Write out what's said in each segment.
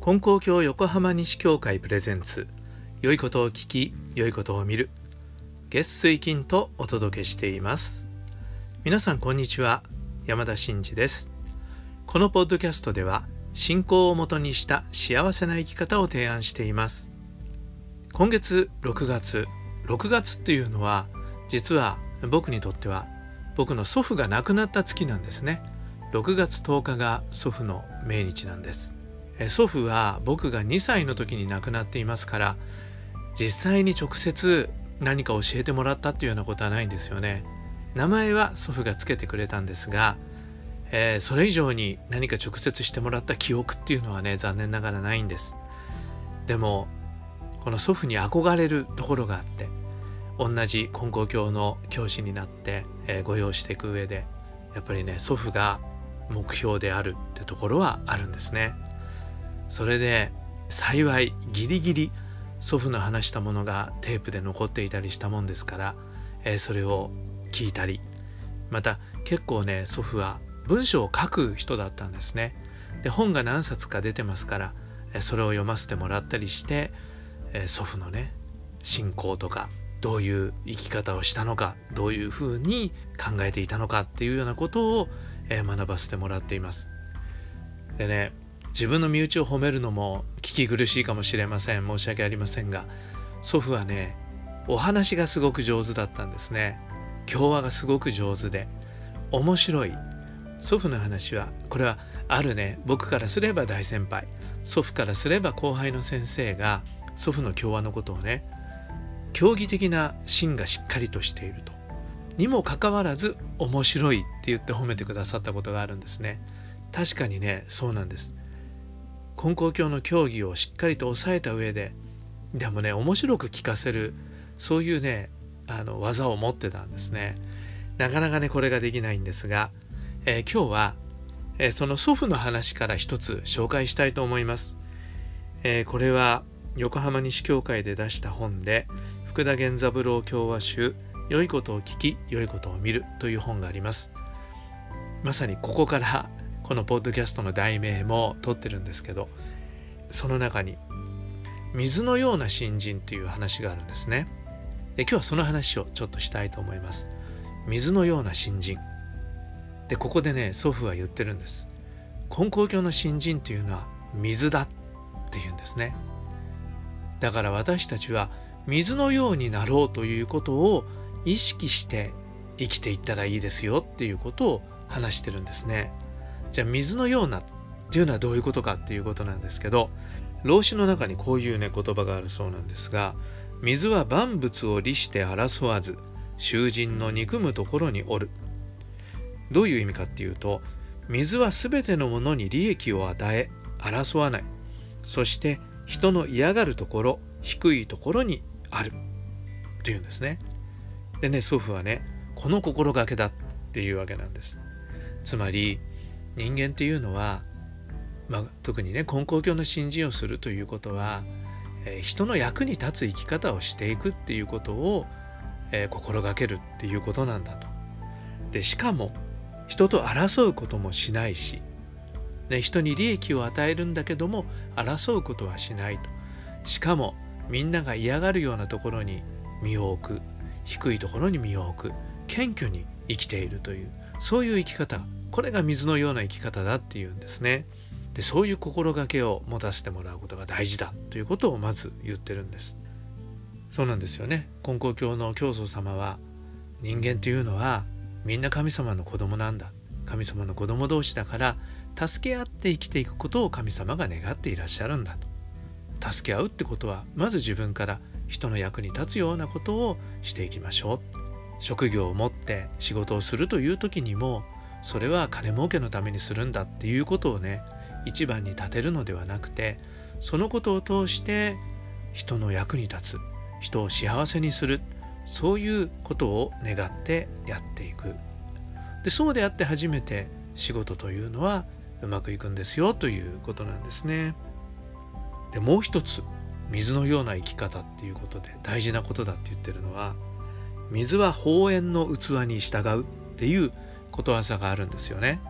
金光教横浜西教会プレゼンツ。良いことを聞き良いことを見る。月水金とお届けしています。皆さんこんにちは。山田真嗣です。このポッドキャストでは信仰をもとにした幸せな生き方を提案しています。今月6月。6月っていうのは実は僕にとっては僕の祖父が亡くなった月なんですね。6月10日が祖父の命日なんです。祖父は僕が2歳の時に亡くなっていますから実際に直接何か教えてもらったっていうようなことはないんですよね。名前は祖父がつけてくれたんですが、えー、それ以上に何か直接してもらった記憶っていうのはね残念ながらないんです。でもこの祖父に憧れるところがあって同じ金光教の教師になって、えー、ご用していく上でやっぱりね祖父が目標であるってところはあるんですね。それで幸いギリギリ祖父の話したものがテープで残っていたりしたもんですから、えー、それを聞いたりまた結構ね祖父は文章を書く人だったんですね。で本が何冊か出てますから、それを読ませてもらったりして、え、祖父のね信仰とかどういう生き方をしたのかどういうふうに考えていたのかっていうようなことを、え、学ばせてもらっています。でね自分の身内を褒めるのも聞き苦しいかもしれません。申し訳ありませんが祖父はねお話がすごく上手だったんですね。教話がすごく上手で面白い。祖父の話はこれはあるね。僕からすれば大先輩。祖父からすれば後輩の先生が祖父の教話のことをね競技的な芯がしっかりとしていると。にもかかわらず面白いって言って褒めてくださったことがあるんですね。確かにねそうなんです。根高教の教義をしっかりと押さえた上ででもね面白く聞かせるそういうねあの技を持ってたんですね。なかなかねこれができないんですが、えー、今日は、えー、その祖父の話から一つ紹介したいと思います、えー、これは横浜西教会で出した本で福田源三郎教話集良いことを聞き良いことを見るという本があります。まさにここからこのポッドキャストの題名も取ってるんですけどその中に水のような新人っていう話があるんですね。で今日はその話をちょっとしたいと思います。水のような新人。でここでね祖父は言ってるんです。根高教の新人っていうのは水だっていうんですね。だから私たちは水のようになろうということを意識して生きていったらいいですよっていうことを話してるんですね。じゃあ水のようなっていうのはどういうことかっていうことなんですけど老子の中にこういうね言葉があるそうなんですが水は万物を利して争わず囚人の憎むところにおる。どういう意味かっていうと水は全てのものに利益を与え争わない。そして人の嫌がるところ低いところにある。っていうんですね。でね祖父はねこの心がけだっていうわけなんですつまり人間っていうのは、まあ、特にね根高教の信心をするということは、えー、人の役に立つ生き方をしていくっていうことを、えー、心がけるっていうことなんだと。でしかも人と争うこともしないし、ね、人に利益を与えるんだけども争うことはしないと。しかもみんなが嫌がるようなところに身を置く低いところに身を置く謙虚に生きているというそういう生き方これが水のような生き方だっていうんですね。でそういう心がけを持たせてもらうことが大事だということをまず言ってるんです。そうなんですよね。根高教の教祖様は人間というのはみんな神様の子供なんだ。神様の子供同士だから助け合って生きていくことを神様が願っていらっしゃるんだと。助け合うってことはまず自分から人の役に立つようなことをしていきましょう。職業を持って仕事をするという時にもそれは金儲けのためにするんだっていうことをね一番に立てるのではなくてそのことを通して人の役に立つ人を幸せにするそういうことを願ってやっていく。でそうであって初めて仕事というのはうまくいくんですよということなんですね。でもう一つ水のような生き方っていうことで大事なことだって言ってるのは水は宝塩の器に従うっていうことわざがあるんですよね。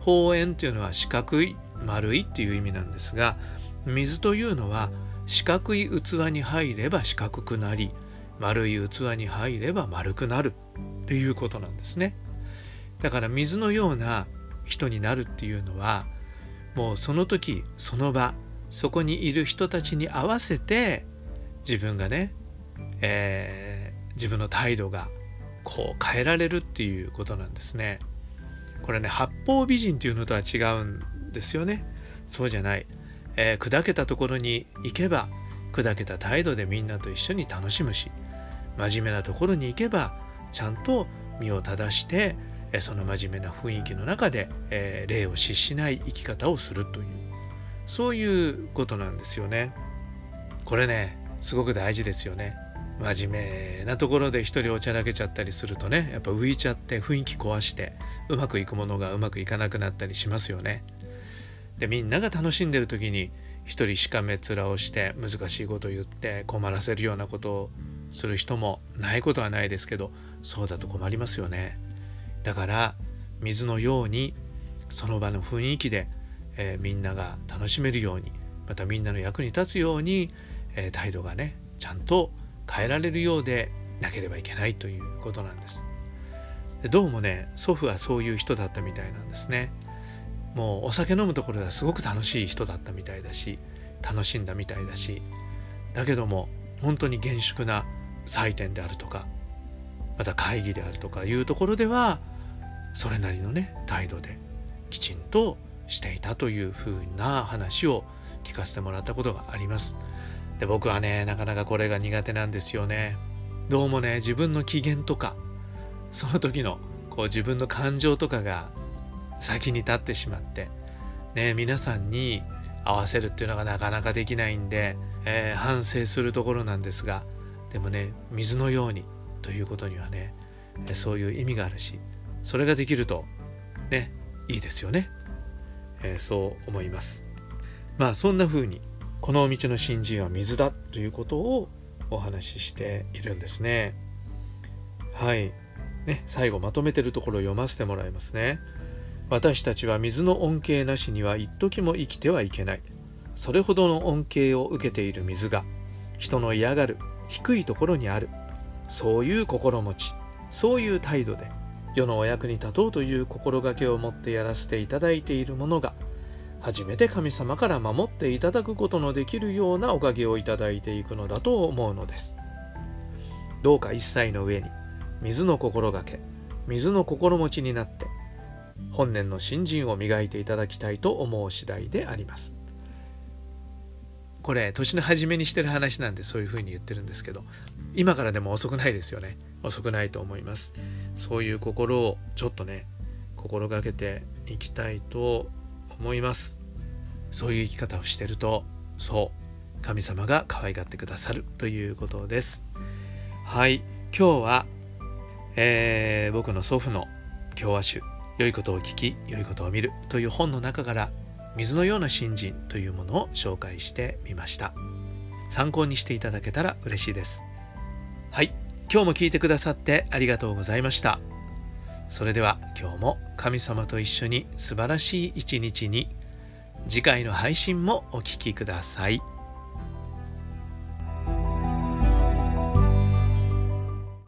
方円というのは四角い丸いっていう意味なんですが水というのは四角い器に入れば四角くなり丸い器に入れば丸くなるっていうことなんですねだから水のような人になるっていうのはもうその時その場そこにいる人たちに合わせて自分がね、えー、自分の態度がこう変えられるっていうことなんですね。これね八方美人っていうのとは違うんですよね。そうじゃない、えー、砕けたところに行けば砕けた態度でみんなと一緒に楽しむし真面目なところに行けばちゃんと身を正してその真面目な雰囲気の中で、えー、礼を失しない生き方をするというそういうことなんですよね。これねすごく大事ですよね。真面目なところで一人おちゃらけちゃったりするとねやっぱ浮いちゃって雰囲気壊してうまくいくものがうまくいかなくなったりしますよね。でみんなが楽しんでる時に一人しかめ面をして難しいこと言って困らせるようなことをする人もないことはないですけどそうだと困りますよね。だから水のようにその場の雰囲気で、えー、みんなが楽しめるようにまたみんなの役に立つように、えー、態度がねちゃんと変えられるようでなければいけないということなんです。でどうもね祖父はそういう人だったみたいなんですね。もうお酒飲むところではすごく楽しい人だったみたいだし楽しんだみたいだしだけども本当に厳粛な祭典であるとかまた会議であるとかいうところではそれなりのね態度できちんとしていたというふうな話を聞かせてもらったことがあります。で僕はねなかなかこれが苦手なんですよねどうもね自分の機嫌とかその時のこう自分の感情とかが先に立ってしまってね皆さんに合わせるっていうのがなかなかできないんで、えー、反省するところなんですがでもね水のようにということにはねそういう意味があるしそれができるとねいいですよね、え、そう思いますまあそんな風にこの道の新人は水だということをお話ししているんですね。はい。ね、最後まとめてるところを読ませてもらいますね。私たちは水の恩恵なしには一時も生きてはいけない。それほどの恩恵を受けている水が人の嫌がる低いところにある。そういう心持ち、そういう態度で世のお役に立とうという心がけを持ってやらせていただいているものが初めて神様から守っていただくことのできるようなおかげをいただいていくのだと思うのです。どうか一切の上に水の心がけ、水の心持ちになって本年の新人を磨いていただきたいと思う次第であります。これ年の初めにしてる話なんでそういうふうに言ってるんですけど今からでも遅くないですよね。遅くないと思います。そういう心をちょっとね心がけていきたいと思います。そういう生き方をしてるとそう神様が可愛がってくださる。ということです。はい今日は、えー、僕の祖父の教和集良いことを聞き良いことを見るという本の中から水のような新人というものを紹介してみました。参考にしていただけたら嬉しいです。はい。今日も聞いてくださってありがとうございました。それでは今日も神様と一緒に素晴らしい一日に次回の配信もお聴きください。